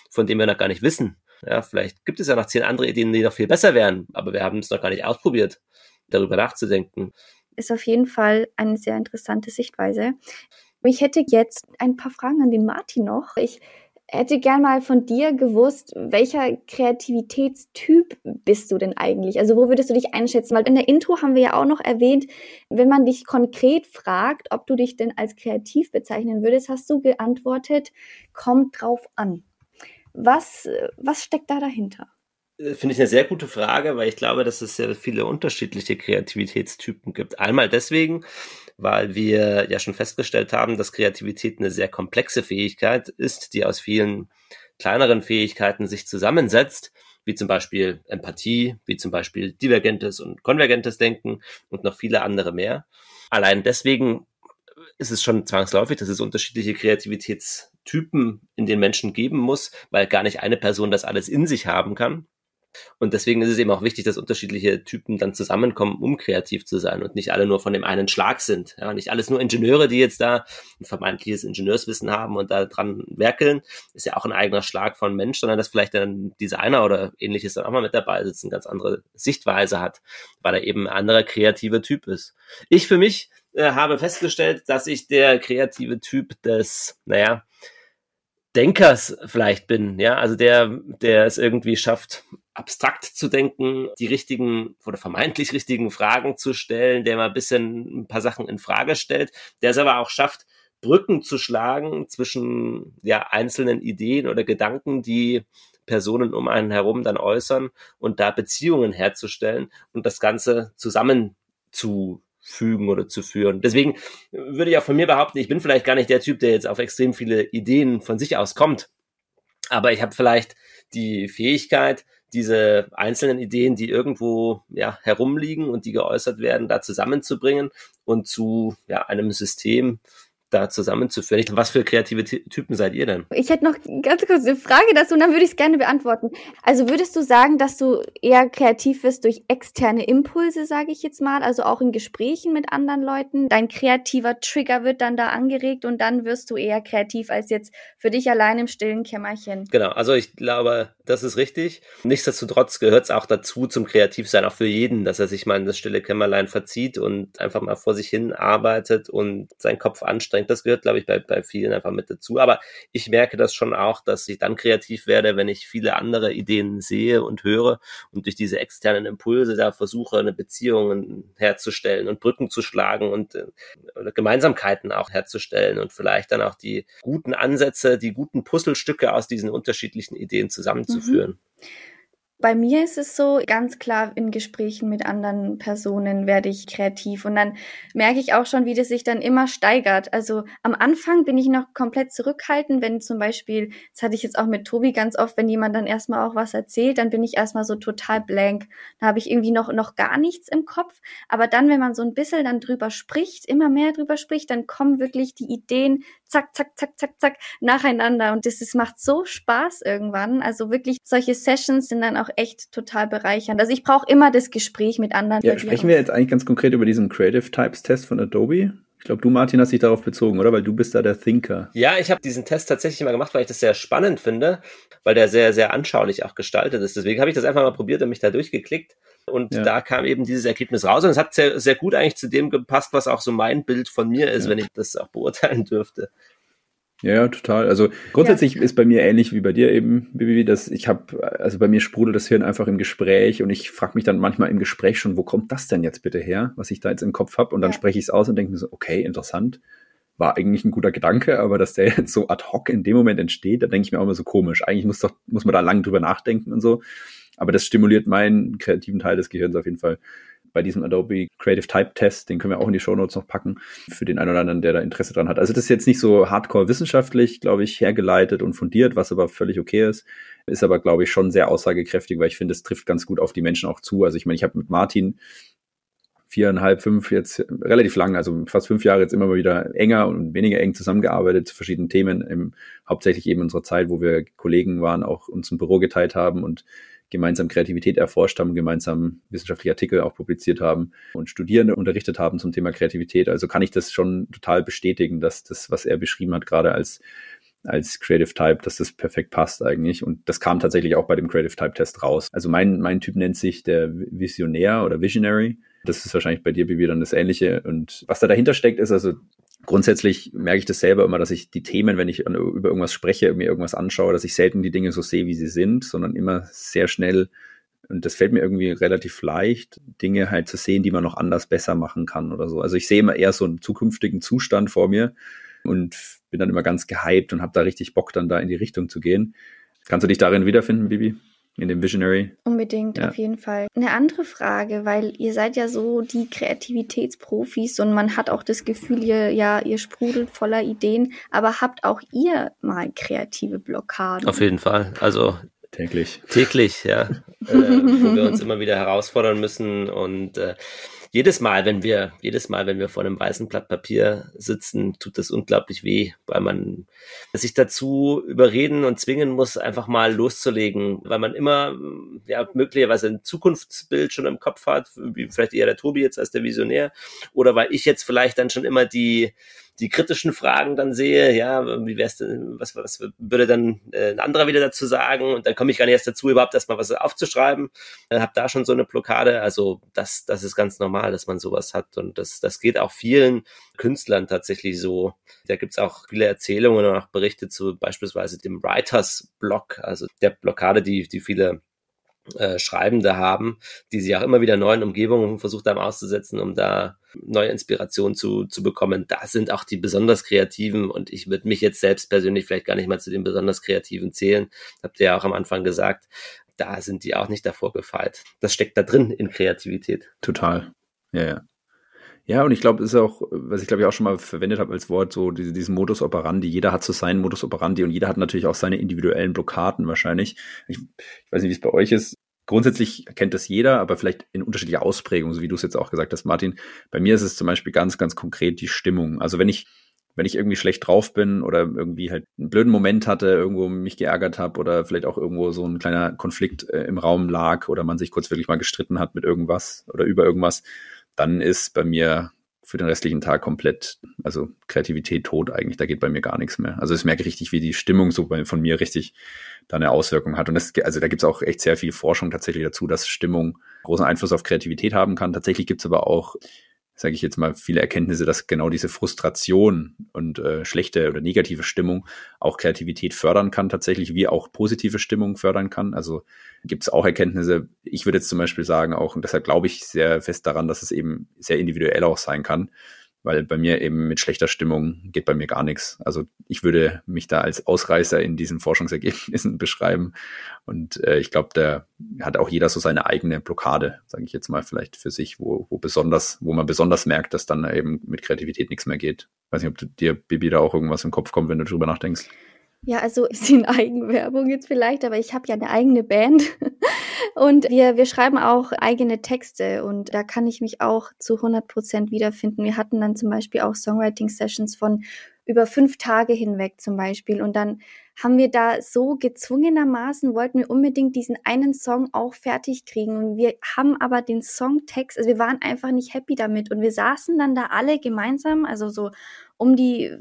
von dem wir noch gar nicht wissen? Ja, vielleicht gibt es ja noch zehn andere Ideen, die noch viel besser wären, aber wir haben es noch gar nicht ausprobiert, darüber nachzudenken. Ist auf jeden Fall eine sehr interessante Sichtweise. Ich hätte jetzt ein paar Fragen an den Martin noch. Ich hätte gern mal von dir gewusst, welcher Kreativitätstyp bist du denn eigentlich? Also wo würdest du dich einschätzen? Weil in der Intro haben wir ja auch noch erwähnt, wenn man dich konkret fragt, ob du dich denn als kreativ bezeichnen würdest, hast du geantwortet, kommt drauf an. Was, was steckt da dahinter? Äh, finde ich eine sehr gute Frage, weil ich glaube, dass es sehr viele unterschiedliche Kreativitätstypen gibt. Einmal deswegen, weil wir ja schon festgestellt haben, dass Kreativität eine sehr komplexe Fähigkeit ist, die aus vielen kleineren Fähigkeiten sich zusammensetzt, wie zum Beispiel Empathie, wie zum Beispiel divergentes und konvergentes Denken und noch viele andere mehr. Allein deswegen ist es schon zwangsläufig, dass es unterschiedliche Kreativitätstypen in den Menschen geben muss, weil gar nicht eine Person das alles in sich haben kann. Und deswegen ist es eben auch wichtig, dass unterschiedliche Typen dann zusammenkommen, um kreativ zu sein und nicht alle nur von dem einen Schlag sind. Ja, nicht alles nur Ingenieure, die jetzt da ein vermeintliches Ingenieurswissen haben und da dran werkeln, ist ja auch ein eigener Schlag von Mensch, sondern dass vielleicht ein Designer oder ähnliches dann auch mal mit dabei sitzt, eine ganz andere Sichtweise hat, weil er eben ein anderer kreativer Typ ist. Ich für mich äh, habe festgestellt, dass ich der kreative Typ des, naja, Denkers vielleicht bin, ja, also der, der es irgendwie schafft, abstrakt zu denken, die richtigen oder vermeintlich richtigen Fragen zu stellen, der mal ein bisschen ein paar Sachen in Frage stellt, der es aber auch schafft, Brücken zu schlagen zwischen ja einzelnen Ideen oder Gedanken, die Personen um einen herum dann äußern und da Beziehungen herzustellen und das Ganze zusammen zu fügen oder zu führen. Deswegen würde ich auch von mir behaupten, ich bin vielleicht gar nicht der Typ, der jetzt auf extrem viele Ideen von sich aus kommt. Aber ich habe vielleicht die Fähigkeit, diese einzelnen Ideen, die irgendwo ja, herumliegen und die geäußert werden, da zusammenzubringen und zu ja, einem System, da zusammenzuführen. Was für kreative Typen seid ihr denn? Ich hätte noch ganz kurz eine Frage dazu und dann würde ich es gerne beantworten. Also würdest du sagen, dass du eher kreativ wirst durch externe Impulse, sage ich jetzt mal, also auch in Gesprächen mit anderen Leuten? Dein kreativer Trigger wird dann da angeregt und dann wirst du eher kreativ als jetzt für dich allein im stillen Kämmerchen. Genau, also ich glaube, das ist richtig. Nichtsdestotrotz gehört es auch dazu zum Kreativsein, auch für jeden, dass er sich mal in das stille Kämmerlein verzieht und einfach mal vor sich hin arbeitet und seinen Kopf anstrengt. Das gehört, glaube ich, bei, bei vielen einfach mit dazu. Aber ich merke das schon auch, dass ich dann kreativ werde, wenn ich viele andere Ideen sehe und höre und durch diese externen Impulse da versuche, eine Beziehung herzustellen und Brücken zu schlagen und äh, Gemeinsamkeiten auch herzustellen und vielleicht dann auch die guten Ansätze, die guten Puzzlestücke aus diesen unterschiedlichen Ideen zusammenzuführen. Mhm. Bei mir ist es so, ganz klar in Gesprächen mit anderen Personen werde ich kreativ und dann merke ich auch schon, wie das sich dann immer steigert. Also am Anfang bin ich noch komplett zurückhaltend, wenn zum Beispiel, das hatte ich jetzt auch mit Tobi ganz oft, wenn jemand dann erstmal auch was erzählt, dann bin ich erstmal so total blank. Da habe ich irgendwie noch, noch gar nichts im Kopf. Aber dann, wenn man so ein bisschen dann drüber spricht, immer mehr drüber spricht, dann kommen wirklich die Ideen zack, zack, zack, zack, zack nacheinander und das, das macht so Spaß irgendwann. Also wirklich, solche Sessions sind dann auch echt total bereichernd. Also ich brauche immer das Gespräch mit anderen. Ja, sprechen wir jetzt eigentlich ganz konkret über diesen Creative Types Test von Adobe? Ich glaube, du, Martin, hast dich darauf bezogen, oder? Weil du bist da der Thinker. Ja, ich habe diesen Test tatsächlich mal gemacht, weil ich das sehr spannend finde, weil der sehr, sehr anschaulich auch gestaltet ist. Deswegen habe ich das einfach mal probiert und mich da durchgeklickt. Und ja. da kam eben dieses Ergebnis raus. Und es hat sehr, sehr gut eigentlich zu dem gepasst, was auch so mein Bild von mir ist, ja. wenn ich das auch beurteilen dürfte. Ja, total. Also grundsätzlich ja. ist bei mir ähnlich wie bei dir eben, Bibi, dass ich habe, also bei mir sprudelt das Hirn einfach im Gespräch und ich frage mich dann manchmal im Gespräch schon, wo kommt das denn jetzt bitte her, was ich da jetzt im Kopf habe? Und dann ja. spreche ich es aus und denke mir so, okay, interessant. War eigentlich ein guter Gedanke, aber dass der jetzt so ad hoc in dem Moment entsteht, da denke ich mir auch immer so komisch. Eigentlich muss doch, muss man da lang drüber nachdenken und so. Aber das stimuliert meinen kreativen Teil des Gehirns auf jeden Fall bei diesem Adobe Creative Type Test, den können wir auch in die Show Notes noch packen, für den einen oder anderen, der da Interesse dran hat. Also das ist jetzt nicht so hardcore wissenschaftlich, glaube ich, hergeleitet und fundiert, was aber völlig okay ist. Ist aber, glaube ich, schon sehr aussagekräftig, weil ich finde, es trifft ganz gut auf die Menschen auch zu. Also ich meine, ich habe mit Martin viereinhalb, fünf jetzt relativ lang, also fast fünf Jahre jetzt immer mal wieder enger und weniger eng zusammengearbeitet zu verschiedenen Themen, im, hauptsächlich eben unserer Zeit, wo wir Kollegen waren, auch uns ein Büro geteilt haben und gemeinsam Kreativität erforscht haben, gemeinsam wissenschaftliche Artikel auch publiziert haben und Studierende unterrichtet haben zum Thema Kreativität. Also kann ich das schon total bestätigen, dass das, was er beschrieben hat, gerade als als Creative Type, dass das perfekt passt eigentlich. Und das kam tatsächlich auch bei dem Creative Type Test raus. Also mein, mein Typ nennt sich der Visionär oder Visionary. Das ist wahrscheinlich bei dir, Bibi, dann das Ähnliche. Und was da dahinter steckt, ist also grundsätzlich merke ich das selber immer, dass ich die Themen, wenn ich über irgendwas spreche, mir irgendwas anschaue, dass ich selten die Dinge so sehe, wie sie sind, sondern immer sehr schnell, und das fällt mir irgendwie relativ leicht, Dinge halt zu sehen, die man noch anders besser machen kann oder so. Also ich sehe immer eher so einen zukünftigen Zustand vor mir und bin dann immer ganz gehypt und habe da richtig Bock, dann da in die Richtung zu gehen. Kannst du dich darin wiederfinden, Bibi? In dem Visionary. Unbedingt, ja. auf jeden Fall. Eine andere Frage, weil ihr seid ja so die Kreativitätsprofis und man hat auch das Gefühl, ihr, ja, ihr sprudelt voller Ideen, aber habt auch ihr mal kreative Blockaden? Auf jeden Fall. Also täglich. Täglich, ja. *laughs* äh, wo wir uns immer wieder herausfordern müssen und äh, jedes Mal, wenn wir, jedes Mal, wenn wir vor einem weißen Blatt Papier sitzen, tut das unglaublich weh, weil man sich dazu überreden und zwingen muss, einfach mal loszulegen, weil man immer, ja, möglicherweise ein Zukunftsbild schon im Kopf hat, wie vielleicht eher der Tobi jetzt als der Visionär, oder weil ich jetzt vielleicht dann schon immer die, die kritischen Fragen dann sehe, ja, wie wär's denn, was, was würde dann äh, ein anderer wieder dazu sagen? Und dann komme ich gar nicht erst dazu, überhaupt erstmal was aufzuschreiben. Äh, habe da schon so eine Blockade. Also das, das ist ganz normal, dass man sowas hat. Und das, das geht auch vielen Künstlern tatsächlich so. Da gibt's auch viele Erzählungen und auch Berichte zu beispielsweise dem Writers Block, also der Blockade, die, die viele äh, Schreibende haben, die sich auch immer wieder neuen Umgebungen versucht haben auszusetzen, um da neue Inspiration zu, zu bekommen. Da sind auch die besonders Kreativen und ich würde mich jetzt selbst persönlich vielleicht gar nicht mal zu den besonders Kreativen zählen. Habt ihr ja auch am Anfang gesagt. Da sind die auch nicht davor gefeit. Das steckt da drin in Kreativität. Total. Ja, ja. Ja, und ich glaube, ist auch, was ich glaube ich auch schon mal verwendet habe als Wort, so diese, diesen Modus operandi. Jeder hat so seinen Modus operandi und jeder hat natürlich auch seine individuellen Blockaden wahrscheinlich. Ich, ich weiß nicht, wie es bei euch ist. Grundsätzlich kennt das jeder, aber vielleicht in unterschiedlicher Ausprägung, so wie du es jetzt auch gesagt hast, Martin. Bei mir ist es zum Beispiel ganz, ganz konkret die Stimmung. Also wenn ich wenn ich irgendwie schlecht drauf bin oder irgendwie halt einen blöden Moment hatte, irgendwo mich geärgert habe oder vielleicht auch irgendwo so ein kleiner Konflikt äh, im Raum lag oder man sich kurz wirklich mal gestritten hat mit irgendwas oder über irgendwas, dann ist bei mir für den restlichen Tag komplett, also Kreativität tot eigentlich, da geht bei mir gar nichts mehr. Also ich merke richtig, wie die Stimmung so bei, von mir richtig da eine Auswirkung hat. Und das, also da gibt es auch echt sehr viel Forschung tatsächlich dazu, dass Stimmung großen Einfluss auf Kreativität haben kann. Tatsächlich gibt es aber auch sage ich jetzt mal, viele Erkenntnisse, dass genau diese Frustration und äh, schlechte oder negative Stimmung auch Kreativität fördern kann, tatsächlich, wie auch positive Stimmung fördern kann. Also gibt es auch Erkenntnisse, ich würde jetzt zum Beispiel sagen, auch, und deshalb glaube ich sehr fest daran, dass es eben sehr individuell auch sein kann, weil bei mir eben mit schlechter Stimmung geht bei mir gar nichts. Also ich würde mich da als Ausreißer in diesen Forschungsergebnissen *laughs* beschreiben. Und äh, ich glaube, da hat auch jeder so seine eigene Blockade, sage ich jetzt mal vielleicht für sich, wo, wo besonders, wo man besonders merkt, dass dann eben mit Kreativität nichts mehr geht. Weiß nicht, ob dir, Bibi, da auch irgendwas im Kopf kommt, wenn du drüber nachdenkst. Ja, also *laughs* ist in Eigenwerbung jetzt vielleicht, aber ich habe ja eine eigene Band und wir, wir schreiben auch eigene Texte und da kann ich mich auch zu 100 Prozent wiederfinden. Wir hatten dann zum Beispiel auch Songwriting-Sessions von über fünf Tage hinweg zum Beispiel. Und dann haben wir da so gezwungenermaßen, wollten wir unbedingt diesen einen Song auch fertig kriegen. Und wir haben aber den Songtext, also wir waren einfach nicht happy damit. Und wir saßen dann da alle gemeinsam, also so um die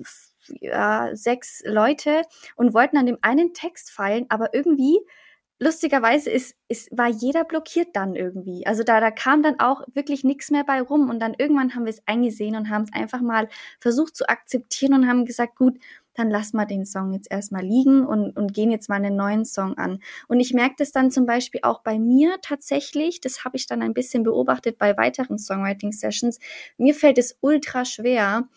ja, sechs Leute und wollten an dem einen Text feilen, aber irgendwie lustigerweise ist, ist, war jeder blockiert dann irgendwie. Also da, da kam dann auch wirklich nichts mehr bei rum und dann irgendwann haben wir es eingesehen und haben es einfach mal versucht zu akzeptieren und haben gesagt, gut, dann lass mal den Song jetzt erstmal liegen und, und gehen jetzt mal einen neuen Song an. Und ich merke das dann zum Beispiel auch bei mir tatsächlich, das habe ich dann ein bisschen beobachtet bei weiteren Songwriting-Sessions. Mir fällt es ultra schwer,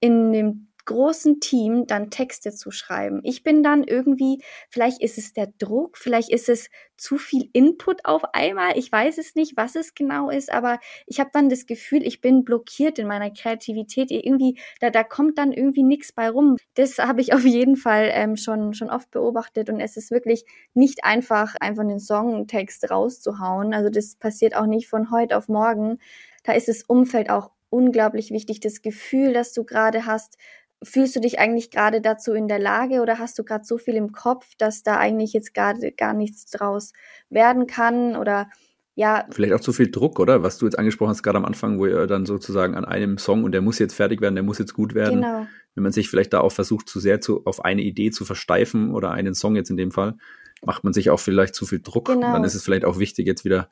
in dem großen Team dann Texte zu schreiben. Ich bin dann irgendwie, vielleicht ist es der Druck, vielleicht ist es zu viel Input auf einmal. Ich weiß es nicht, was es genau ist, aber ich habe dann das Gefühl, ich bin blockiert in meiner Kreativität. Irgendwie, da, da kommt dann irgendwie nichts bei rum. Das habe ich *laughs* auf jeden Fall ähm, schon, schon oft beobachtet und es ist wirklich nicht einfach, einfach einen Songtext rauszuhauen. Also das passiert auch nicht von heute auf morgen. Da ist das Umfeld auch unglaublich wichtig. Das Gefühl, das du gerade hast, Fühlst du dich eigentlich gerade dazu in der Lage oder hast du gerade so viel im Kopf, dass da eigentlich jetzt gerade gar nichts draus werden kann oder ja. Vielleicht auch zu viel Druck, oder? Was du jetzt angesprochen hast, gerade am Anfang, wo ihr dann sozusagen an einem Song und der muss jetzt fertig werden, der muss jetzt gut werden. Genau. Wenn man sich vielleicht da auch versucht, zu sehr zu, auf eine Idee zu versteifen oder einen Song jetzt in dem Fall, macht man sich auch vielleicht zu viel Druck. Genau. dann ist es vielleicht auch wichtig, jetzt wieder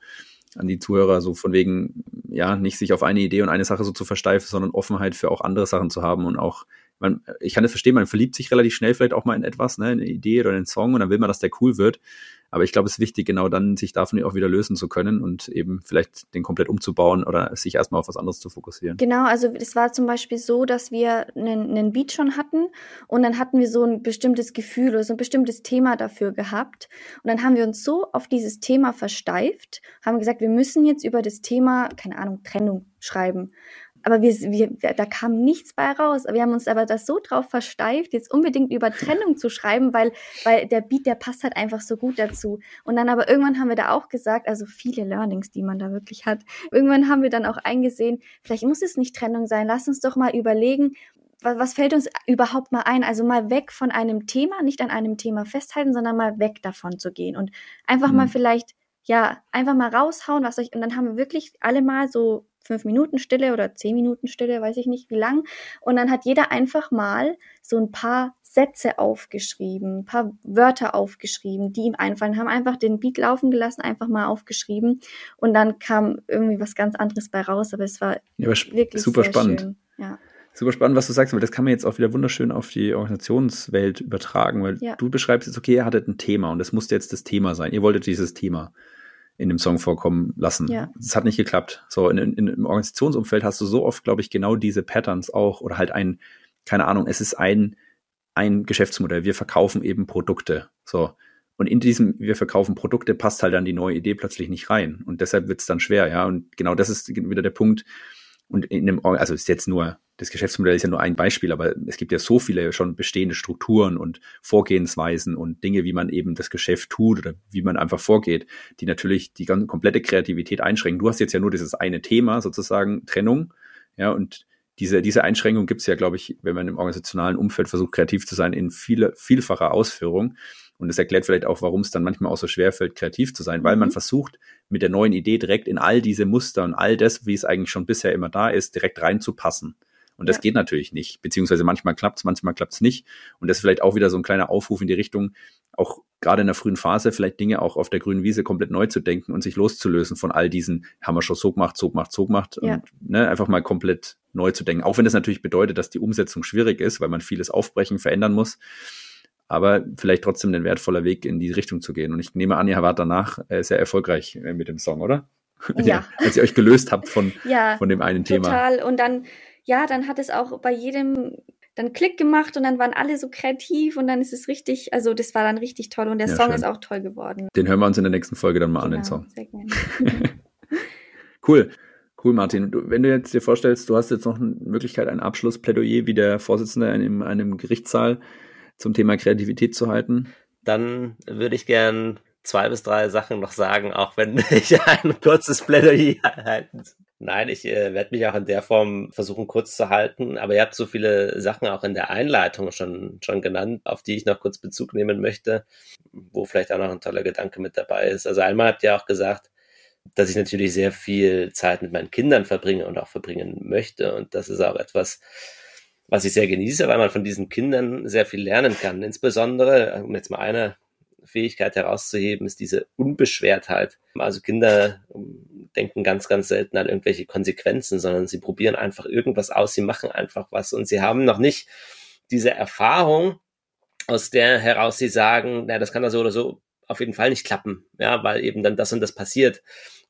an die Zuhörer, so von wegen, ja, nicht sich auf eine Idee und eine Sache so zu versteifen, sondern Offenheit für auch andere Sachen zu haben und auch man, ich kann das verstehen, man verliebt sich relativ schnell vielleicht auch mal in etwas, ne, eine Idee oder einen Song und dann will man, dass der cool wird. Aber ich glaube, es ist wichtig, genau dann sich davon auch wieder lösen zu können und eben vielleicht den komplett umzubauen oder sich erstmal auf was anderes zu fokussieren. Genau, also es war zum Beispiel so, dass wir einen, einen Beat schon hatten und dann hatten wir so ein bestimmtes Gefühl oder so ein bestimmtes Thema dafür gehabt. Und dann haben wir uns so auf dieses Thema versteift, haben gesagt, wir müssen jetzt über das Thema, keine Ahnung, Trennung schreiben aber wir, wir, da kam nichts bei raus. Wir haben uns aber das so drauf versteift, jetzt unbedingt über Trennung zu schreiben, weil, weil der Beat, der passt halt einfach so gut dazu. Und dann aber irgendwann haben wir da auch gesagt, also viele Learnings, die man da wirklich hat. Irgendwann haben wir dann auch eingesehen, vielleicht muss es nicht Trennung sein. Lass uns doch mal überlegen, was, was fällt uns überhaupt mal ein? Also mal weg von einem Thema, nicht an einem Thema festhalten, sondern mal weg davon zu gehen und einfach mhm. mal vielleicht ja, einfach mal raushauen, was euch, und dann haben wir wirklich alle mal so fünf Minuten Stille oder zehn Minuten Stille, weiß ich nicht wie lang. Und dann hat jeder einfach mal so ein paar Sätze aufgeschrieben, ein paar Wörter aufgeschrieben, die ihm einfallen, haben einfach den Beat laufen gelassen, einfach mal aufgeschrieben und dann kam irgendwie was ganz anderes bei raus, aber es war ja, aber wirklich super spannend. Ja. Super spannend, was du sagst, weil das kann man jetzt auch wieder wunderschön auf die Organisationswelt übertragen, weil ja. du beschreibst jetzt, okay, ihr hattet ein Thema und es musste jetzt das Thema sein. Ihr wolltet dieses Thema in dem Song vorkommen lassen. Ja. Das hat nicht geklappt. So, in, in, im Organisationsumfeld hast du so oft, glaube ich, genau diese Patterns auch oder halt ein, keine Ahnung, es ist ein, ein Geschäftsmodell. Wir verkaufen eben Produkte. So. Und in diesem, wir verkaufen Produkte, passt halt dann die neue Idee plötzlich nicht rein. Und deshalb wird es dann schwer, ja. Und genau das ist wieder der Punkt. Und in einem, also ist jetzt nur das Geschäftsmodell ist ja nur ein Beispiel, aber es gibt ja so viele schon bestehende Strukturen und Vorgehensweisen und Dinge, wie man eben das Geschäft tut oder wie man einfach vorgeht, die natürlich die ganze komplette Kreativität einschränken. Du hast jetzt ja nur dieses eine Thema, sozusagen Trennung, ja, und diese, diese Einschränkung gibt es ja, glaube ich, wenn man im organisationalen Umfeld versucht, kreativ zu sein, in viele, vielfacher Ausführung. Und das erklärt vielleicht auch, warum es dann manchmal auch so schwer fällt, kreativ zu sein, weil man mhm. versucht, mit der neuen Idee direkt in all diese Muster und all das, wie es eigentlich schon bisher immer da ist, direkt reinzupassen. Und das ja. geht natürlich nicht. Beziehungsweise manchmal klappt es, manchmal klappt es nicht. Und das ist vielleicht auch wieder so ein kleiner Aufruf in die Richtung, auch gerade in der frühen Phase vielleicht Dinge auch auf der grünen Wiese komplett neu zu denken und sich loszulösen von all diesen, haben wir schon so gemacht, so gemacht, so gemacht. Ja. Und ne, einfach mal komplett neu zu denken. Auch wenn das natürlich bedeutet, dass die Umsetzung schwierig ist, weil man vieles aufbrechen, verändern muss. Aber vielleicht trotzdem ein wertvoller Weg in die Richtung zu gehen. Und ich nehme an, ihr wart danach äh, sehr erfolgreich äh, mit dem Song, oder? *laughs* Ja. Als ihr euch gelöst habt von, ja, von dem einen total. Thema. Total. Und dann ja, dann hat es auch bei jedem dann Klick gemacht und dann waren alle so kreativ und dann ist es richtig, also das war dann richtig toll und der ja, Song schön. ist auch toll geworden. Den hören wir uns in der nächsten Folge dann mal genau, an, den genau, Song. Sehr gerne. *laughs* cool. Cool, Martin. Du, wenn du jetzt dir vorstellst, du hast jetzt noch eine Möglichkeit, ein Abschlussplädoyer wie der Vorsitzende in einem Gerichtssaal zum Thema Kreativität zu halten. Dann würde ich gern zwei bis drei Sachen noch sagen, auch wenn *laughs* ich ein kurzes Plädoyer halten Nein, ich äh, werde mich auch in der Form versuchen kurz zu halten, aber ihr habt so viele Sachen auch in der Einleitung schon, schon genannt, auf die ich noch kurz Bezug nehmen möchte, wo vielleicht auch noch ein toller Gedanke mit dabei ist. Also einmal habt ihr auch gesagt, dass ich natürlich sehr viel Zeit mit meinen Kindern verbringe und auch verbringen möchte. Und das ist auch etwas, was ich sehr genieße, weil man von diesen Kindern sehr viel lernen kann. Insbesondere, um jetzt mal eine Fähigkeit herauszuheben, ist diese Unbeschwertheit. Also Kinder ähm, denken ganz, ganz selten an irgendwelche Konsequenzen, sondern sie probieren einfach irgendwas aus, sie machen einfach was und sie haben noch nicht diese Erfahrung, aus der heraus sie sagen, na, das kann da so oder so auf jeden Fall nicht klappen, ja, weil eben dann das und das passiert.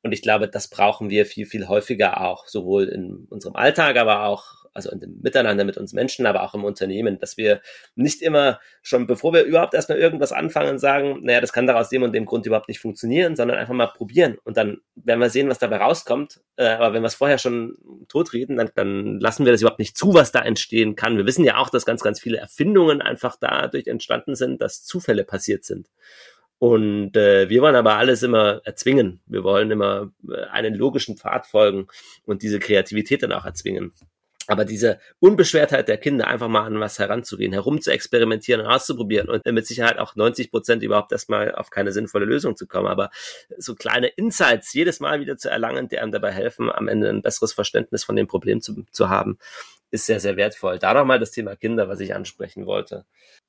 Und ich glaube, das brauchen wir viel, viel häufiger auch, sowohl in unserem Alltag, aber auch also in dem Miteinander mit uns Menschen, aber auch im Unternehmen, dass wir nicht immer schon, bevor wir überhaupt erstmal irgendwas anfangen, sagen, naja, das kann da aus dem und dem Grund überhaupt nicht funktionieren, sondern einfach mal probieren und dann werden wir sehen, was dabei rauskommt. Äh, aber wenn wir es vorher schon totreden, dann, dann lassen wir das überhaupt nicht zu, was da entstehen kann. Wir wissen ja auch, dass ganz, ganz viele Erfindungen einfach dadurch entstanden sind, dass Zufälle passiert sind. Und äh, wir wollen aber alles immer erzwingen. Wir wollen immer äh, einen logischen Pfad folgen und diese Kreativität dann auch erzwingen. Aber diese Unbeschwertheit der Kinder, einfach mal an was heranzugehen, herum zu experimentieren und auszuprobieren und mit Sicherheit auch 90 Prozent überhaupt erstmal auf keine sinnvolle Lösung zu kommen. Aber so kleine Insights jedes Mal wieder zu erlangen, die einem dabei helfen, am Ende ein besseres Verständnis von dem Problem zu, zu haben, ist sehr, sehr wertvoll. Da nochmal das Thema Kinder, was ich ansprechen wollte.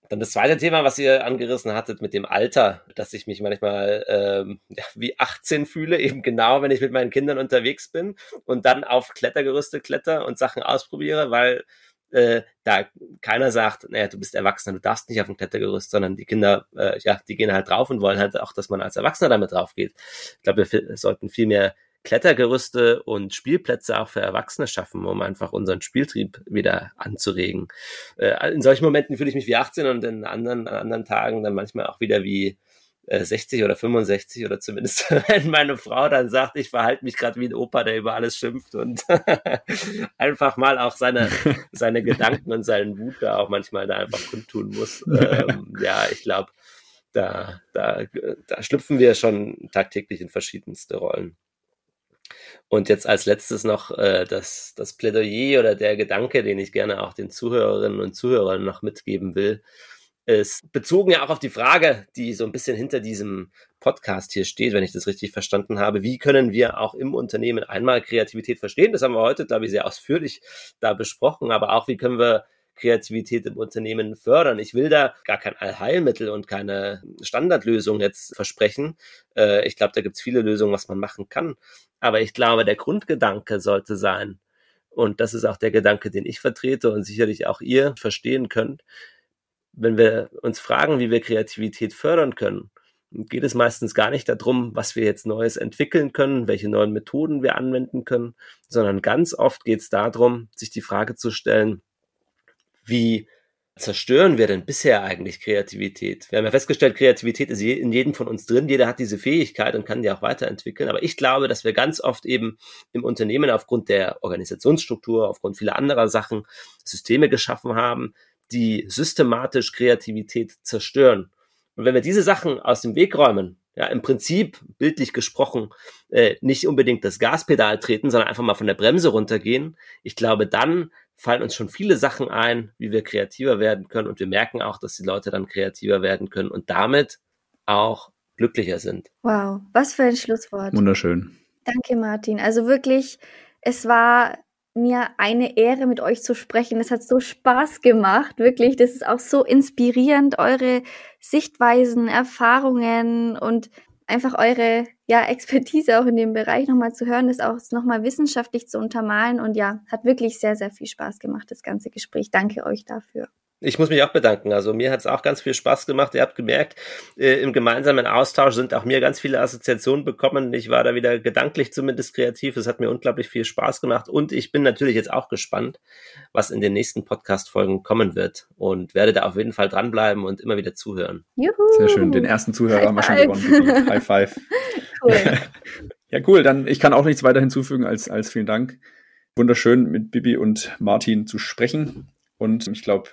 Dann das zweite Thema, was ihr angerissen hattet mit dem Alter, dass ich mich manchmal ähm, ja, wie 18 fühle, eben genau, wenn ich mit meinen Kindern unterwegs bin und dann auf Klettergerüste kletter und Sachen ausprobiere, weil äh, da keiner sagt, naja, du bist Erwachsener, du darfst nicht auf dem Klettergerüst, sondern die Kinder, äh, ja, die gehen halt drauf und wollen halt auch, dass man als Erwachsener damit drauf geht. Ich glaube, wir sollten viel mehr Klettergerüste und Spielplätze auch für Erwachsene schaffen, um einfach unseren Spieltrieb wieder anzuregen. Äh, in solchen Momenten fühle ich mich wie 18 und in anderen, an anderen Tagen dann manchmal auch wieder wie 60 äh, oder 65 oder zumindest *laughs* wenn meine Frau dann sagt, ich verhalte mich gerade wie ein Opa, der über alles schimpft und *laughs* einfach mal auch seine, *laughs* seine Gedanken und seinen Wut da auch manchmal da einfach kundtun muss. Ähm, ja, ich glaube, da, da, da schlüpfen wir schon tagtäglich in verschiedenste Rollen. Und jetzt als letztes noch äh, das, das Plädoyer oder der Gedanke, den ich gerne auch den Zuhörerinnen und Zuhörern noch mitgeben will, ist bezogen ja auch auf die Frage, die so ein bisschen hinter diesem Podcast hier steht, wenn ich das richtig verstanden habe. Wie können wir auch im Unternehmen einmal Kreativität verstehen? Das haben wir heute, glaube ich, sehr ausführlich da besprochen, aber auch wie können wir Kreativität im Unternehmen fördern. Ich will da gar kein Allheilmittel und keine Standardlösung jetzt versprechen. Äh, ich glaube, da gibt es viele Lösungen, was man machen kann. Aber ich glaube, der Grundgedanke sollte sein, und das ist auch der Gedanke, den ich vertrete und sicherlich auch ihr verstehen könnt, wenn wir uns fragen, wie wir Kreativität fördern können, geht es meistens gar nicht darum, was wir jetzt Neues entwickeln können, welche neuen Methoden wir anwenden können, sondern ganz oft geht es darum, sich die Frage zu stellen, wie zerstören wir denn bisher eigentlich Kreativität? Wir haben ja festgestellt, Kreativität ist in jedem von uns drin. Jeder hat diese Fähigkeit und kann die auch weiterentwickeln. Aber ich glaube, dass wir ganz oft eben im Unternehmen aufgrund der Organisationsstruktur, aufgrund vieler anderer Sachen Systeme geschaffen haben, die systematisch Kreativität zerstören. Und wenn wir diese Sachen aus dem Weg räumen, ja, im Prinzip, bildlich gesprochen, äh, nicht unbedingt das Gaspedal treten, sondern einfach mal von der Bremse runtergehen, ich glaube, dann fallen uns schon viele Sachen ein, wie wir kreativer werden können. Und wir merken auch, dass die Leute dann kreativer werden können und damit auch glücklicher sind. Wow, was für ein Schlusswort. Wunderschön. Danke, Martin. Also wirklich, es war mir eine Ehre, mit euch zu sprechen. Es hat so Spaß gemacht, wirklich. Das ist auch so inspirierend, eure Sichtweisen, Erfahrungen und einfach eure ja, Expertise auch in dem Bereich nochmal zu hören, das auch nochmal wissenschaftlich zu untermalen. Und ja, hat wirklich sehr, sehr viel Spaß gemacht, das ganze Gespräch. Danke euch dafür. Ich muss mich auch bedanken. Also mir hat es auch ganz viel Spaß gemacht. Ihr habt gemerkt, äh, im gemeinsamen Austausch sind auch mir ganz viele Assoziationen bekommen. Ich war da wieder gedanklich zumindest kreativ. Es hat mir unglaublich viel Spaß gemacht. Und ich bin natürlich jetzt auch gespannt, was in den nächsten Podcast-Folgen kommen wird. Und werde da auf jeden Fall dranbleiben und immer wieder zuhören. Juhu. Sehr schön. Den ersten Zuhörer High haben wir schon gewonnen. High five. *laughs* Cool. *laughs* ja, cool. Dann, ich kann auch nichts weiter hinzufügen als, als vielen Dank. Wunderschön mit Bibi und Martin zu sprechen. Und ich glaube,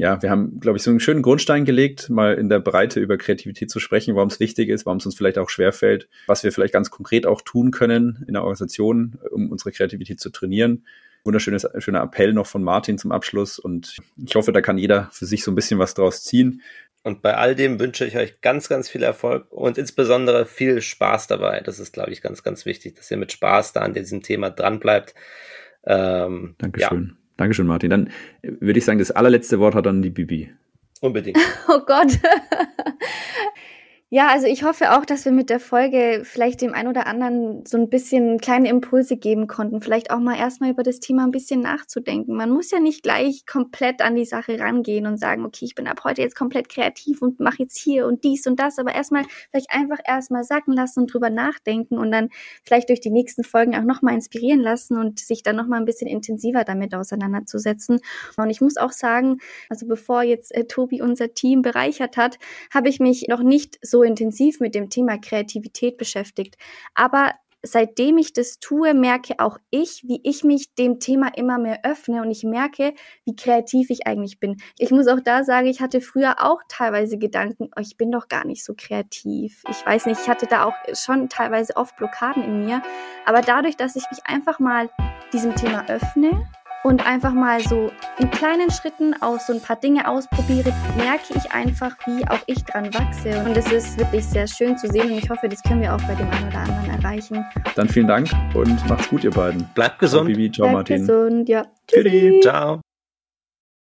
ja, wir haben, glaube ich, so einen schönen Grundstein gelegt, mal in der Breite über Kreativität zu sprechen, warum es wichtig ist, warum es uns vielleicht auch schwerfällt, was wir vielleicht ganz konkret auch tun können in der Organisation, um unsere Kreativität zu trainieren. Wunderschönes, schöner Appell noch von Martin zum Abschluss und ich hoffe, da kann jeder für sich so ein bisschen was draus ziehen. Und bei all dem wünsche ich euch ganz, ganz viel Erfolg und insbesondere viel Spaß dabei. Das ist, glaube ich, ganz, ganz wichtig, dass ihr mit Spaß da an diesem Thema dranbleibt. Ähm, Dankeschön. Ja. Dankeschön, Martin. Dann würde ich sagen, das allerletzte Wort hat dann die Bibi. Unbedingt. *laughs* Oh Gott. Ja, also ich hoffe auch, dass wir mit der Folge vielleicht dem einen oder anderen so ein bisschen kleine Impulse geben konnten. Vielleicht auch mal erstmal über das Thema ein bisschen nachzudenken. Man muss ja nicht gleich komplett an die Sache rangehen und sagen, okay, ich bin ab heute jetzt komplett kreativ und mache jetzt hier und dies und das, aber erstmal vielleicht einfach erstmal sacken lassen und drüber nachdenken und dann vielleicht durch die nächsten Folgen auch nochmal inspirieren lassen und sich dann nochmal ein bisschen intensiver damit auseinanderzusetzen. Und ich muss auch sagen, also bevor jetzt äh, Tobi unser Team bereichert hat, habe ich mich noch nicht so intensiv mit dem Thema Kreativität beschäftigt. Aber seitdem ich das tue, merke auch ich, wie ich mich dem Thema immer mehr öffne und ich merke, wie kreativ ich eigentlich bin. Ich muss auch da sagen, ich hatte früher auch teilweise Gedanken, oh, ich bin doch gar nicht so kreativ. Ich weiß nicht, ich hatte da auch schon teilweise oft Blockaden in mir. Aber dadurch, dass ich mich einfach mal diesem Thema öffne und einfach mal so in kleinen Schritten auch so ein paar Dinge ausprobiere, merke ich einfach, wie auch ich dran wachse. Und es ist wirklich sehr schön zu sehen und ich hoffe, das können wir auch bei dem einen oder anderen erreichen. Dann vielen Dank und macht's gut, ihr beiden. Bleibt gesund. Bibi. Ciao, Bleibt Martin. gesund, ja. Tschüssi. Ciao.